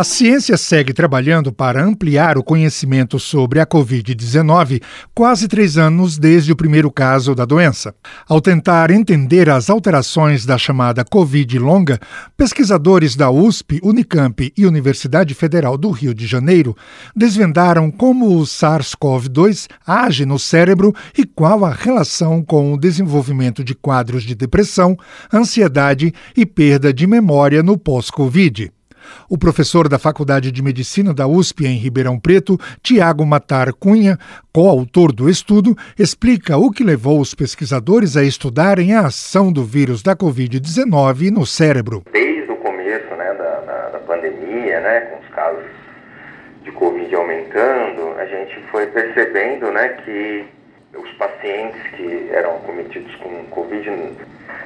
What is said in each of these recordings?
A ciência segue trabalhando para ampliar o conhecimento sobre a Covid-19 quase três anos desde o primeiro caso da doença. Ao tentar entender as alterações da chamada Covid longa, pesquisadores da USP, Unicamp e Universidade Federal do Rio de Janeiro desvendaram como o SARS-CoV-2 age no cérebro e qual a relação com o desenvolvimento de quadros de depressão, ansiedade e perda de memória no pós-Covid. O professor da Faculdade de Medicina da USP em Ribeirão Preto, Tiago Matar Cunha, coautor do estudo, explica o que levou os pesquisadores a estudarem a ação do vírus da Covid-19 no cérebro. Desde o começo né, da, da, da pandemia, né, com os casos de Covid aumentando, a gente foi percebendo né, que os pacientes que eram cometidos com Covid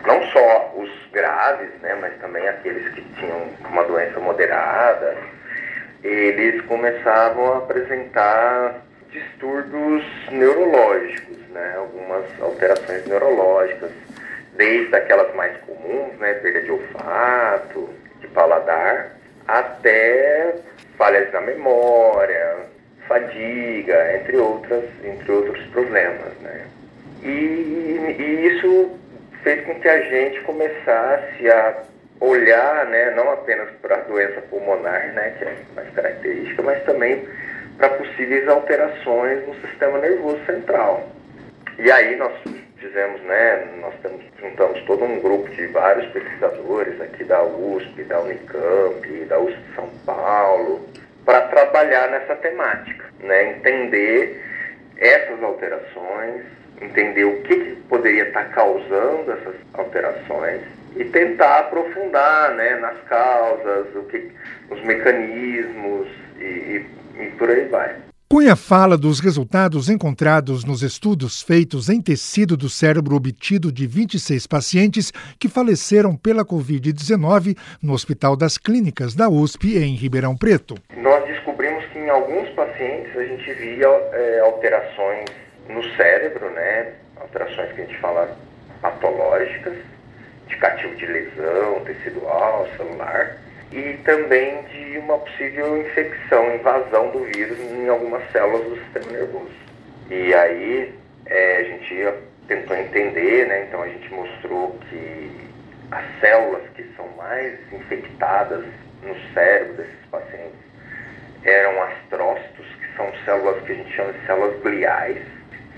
não só graves, né, mas também aqueles que tinham uma doença moderada, eles começavam a apresentar distúrbios neurológicos, né, algumas alterações neurológicas, desde aquelas mais comuns, né, perda de olfato, de paladar, até falhas na memória, fadiga, entre outras, entre outros problemas, né. E, e isso fez com que a gente começasse a olhar, né, não apenas para a doença pulmonar, né, que é mais característica, mas também para possíveis alterações no sistema nervoso central. E aí nós fizemos, né, nós temos, juntamos todo um grupo de vários pesquisadores aqui da USP, da Unicamp, da USP de São Paulo, para trabalhar nessa temática, né, entender essas alterações, entender o que, que poderia estar causando essas alterações e tentar aprofundar né, nas causas, o que, os mecanismos e, e, e por aí vai. Cunha fala dos resultados encontrados nos estudos feitos em tecido do cérebro obtido de 26 pacientes que faleceram pela Covid-19 no Hospital das Clínicas da USP em Ribeirão Preto. Nós descobrimos que em alguns pacientes a gente via é, alterações no cérebro, né? Alterações que a gente fala patológicas, indicativo de lesão tecidual, celular, e também de uma possível infecção, invasão do vírus em algumas células do sistema nervoso. E aí é, a gente tentou entender, né? Então a gente mostrou que as células que são mais infectadas no cérebro desses pacientes eram astrócitos, que são células que a gente chama de células gliais,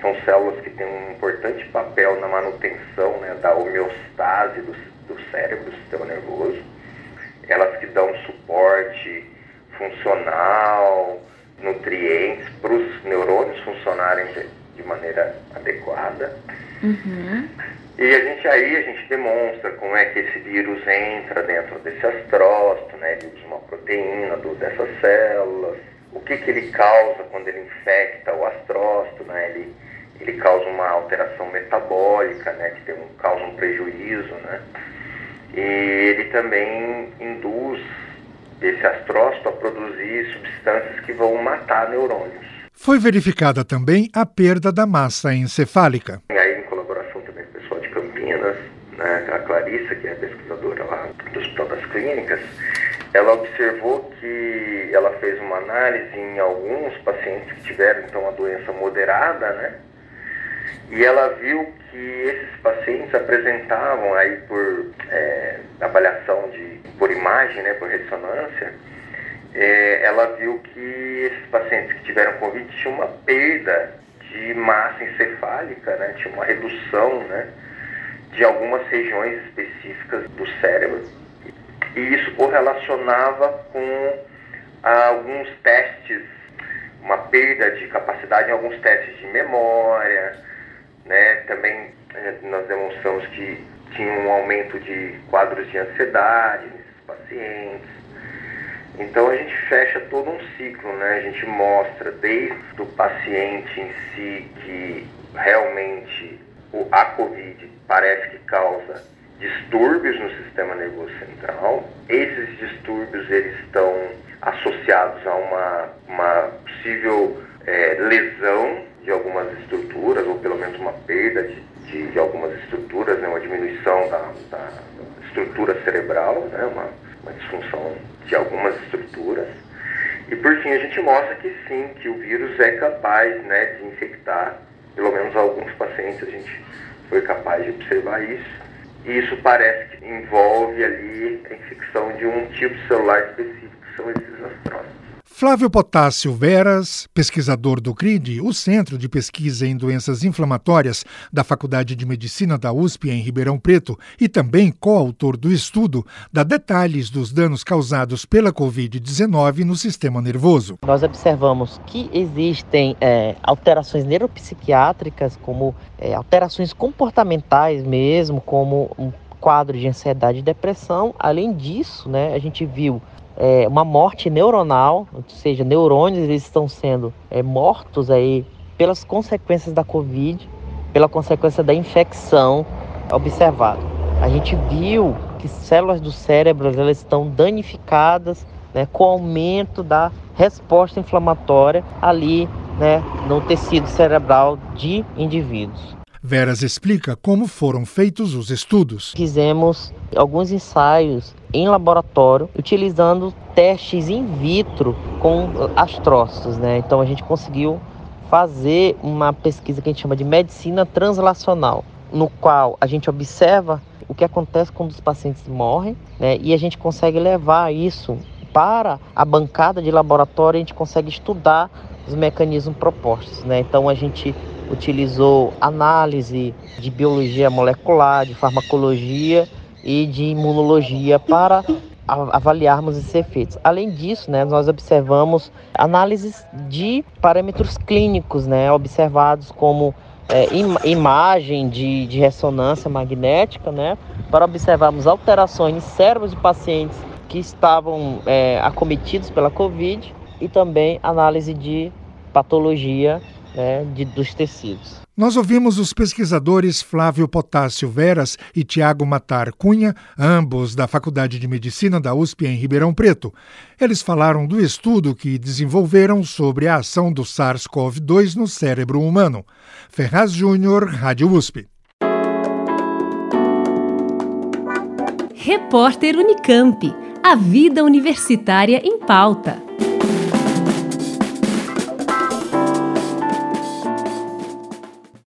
são células que têm um importante papel na manutenção né, da homeostase do, do cérebro, do sistema nervoso. Elas que dão suporte funcional, nutrientes para os neurônios funcionarem de, de maneira adequada. Uhum. E a gente aí a gente demonstra como é que esse vírus entra dentro desse astrócito, né? Ele usa uma proteína do, dessas células. O que, que ele causa quando ele infecta o astrócito, né? Ele ele causa uma alteração metabólica, né, que tem um, causa um prejuízo, né, e ele também induz esse astrócito a produzir substâncias que vão matar neurônios. Foi verificada também a perda da massa encefálica. E aí, em colaboração também com o pessoal de Campinas, né, a Clarissa, que é pesquisadora lá do Hospital das Clínicas, ela observou que ela fez uma análise em alguns pacientes que tiveram então a doença moderada, né, e ela viu que esses pacientes apresentavam aí por é, avaliação por imagem, né, por ressonância, é, ela viu que esses pacientes que tiveram Covid tinham uma perda de massa encefálica, né, tinha uma redução, né, de algumas regiões específicas do cérebro. E isso correlacionava com alguns testes, uma perda de capacidade em alguns testes de memória, né? Também eh, nós demonstramos que tinha um aumento de quadros de ansiedade pacientes. Então a gente fecha todo um ciclo, né? A gente mostra desde o paciente em si que realmente a COVID parece que causa distúrbios no sistema nervoso central. Esses distúrbios eles estão associados a uma, uma possível é, lesão de algum algumas estruturas, ou pelo menos uma perda de, de, de algumas estruturas, né, uma diminuição da, da estrutura cerebral, né, uma, uma disfunção de algumas estruturas. E por fim a gente mostra que sim, que o vírus é capaz né, de infectar, pelo menos alguns pacientes a gente foi capaz de observar isso. E isso parece que envolve ali a infecção de um tipo celular específico, que são esses astrócitos. Flávio Potássio Veras, pesquisador do CRID, o Centro de Pesquisa em Doenças Inflamatórias da Faculdade de Medicina da USP em Ribeirão Preto e também coautor do estudo, dá detalhes dos danos causados pela Covid-19 no sistema nervoso. Nós observamos que existem é, alterações neuropsiquiátricas, como é, alterações comportamentais mesmo, como um quadro de ansiedade e depressão. Além disso, né, a gente viu é, uma morte neuronal, ou seja, neurônios eles estão sendo é, mortos aí pelas consequências da Covid, pela consequência da infecção observada. A gente viu que células do cérebro elas estão danificadas né, com o aumento da resposta inflamatória ali né, no tecido cerebral de indivíduos. Veras explica como foram feitos os estudos. Fizemos alguns ensaios em laboratório utilizando testes in vitro com astrócitos, né? Então a gente conseguiu fazer uma pesquisa que a gente chama de medicina translacional, no qual a gente observa o que acontece quando os pacientes morrem, né? E a gente consegue levar isso para a bancada de laboratório, a gente consegue estudar os mecanismos propostos, né? Então a gente utilizou análise de biologia molecular, de farmacologia e de imunologia para avaliarmos esses efeitos. Além disso, né, nós observamos análises de parâmetros clínicos, né, observados como é, im imagem de, de ressonância magnética, né, para observarmos alterações em cérebros de pacientes que estavam é, acometidos pela Covid e também análise de patologia né, de, dos tecidos. Nós ouvimos os pesquisadores Flávio Potássio Veras e Tiago Matar Cunha, ambos da Faculdade de Medicina da USP em Ribeirão Preto. Eles falaram do estudo que desenvolveram sobre a ação do SARS-CoV-2 no cérebro humano. Ferraz Júnior, Rádio USP. Repórter Unicamp. A vida universitária em pauta.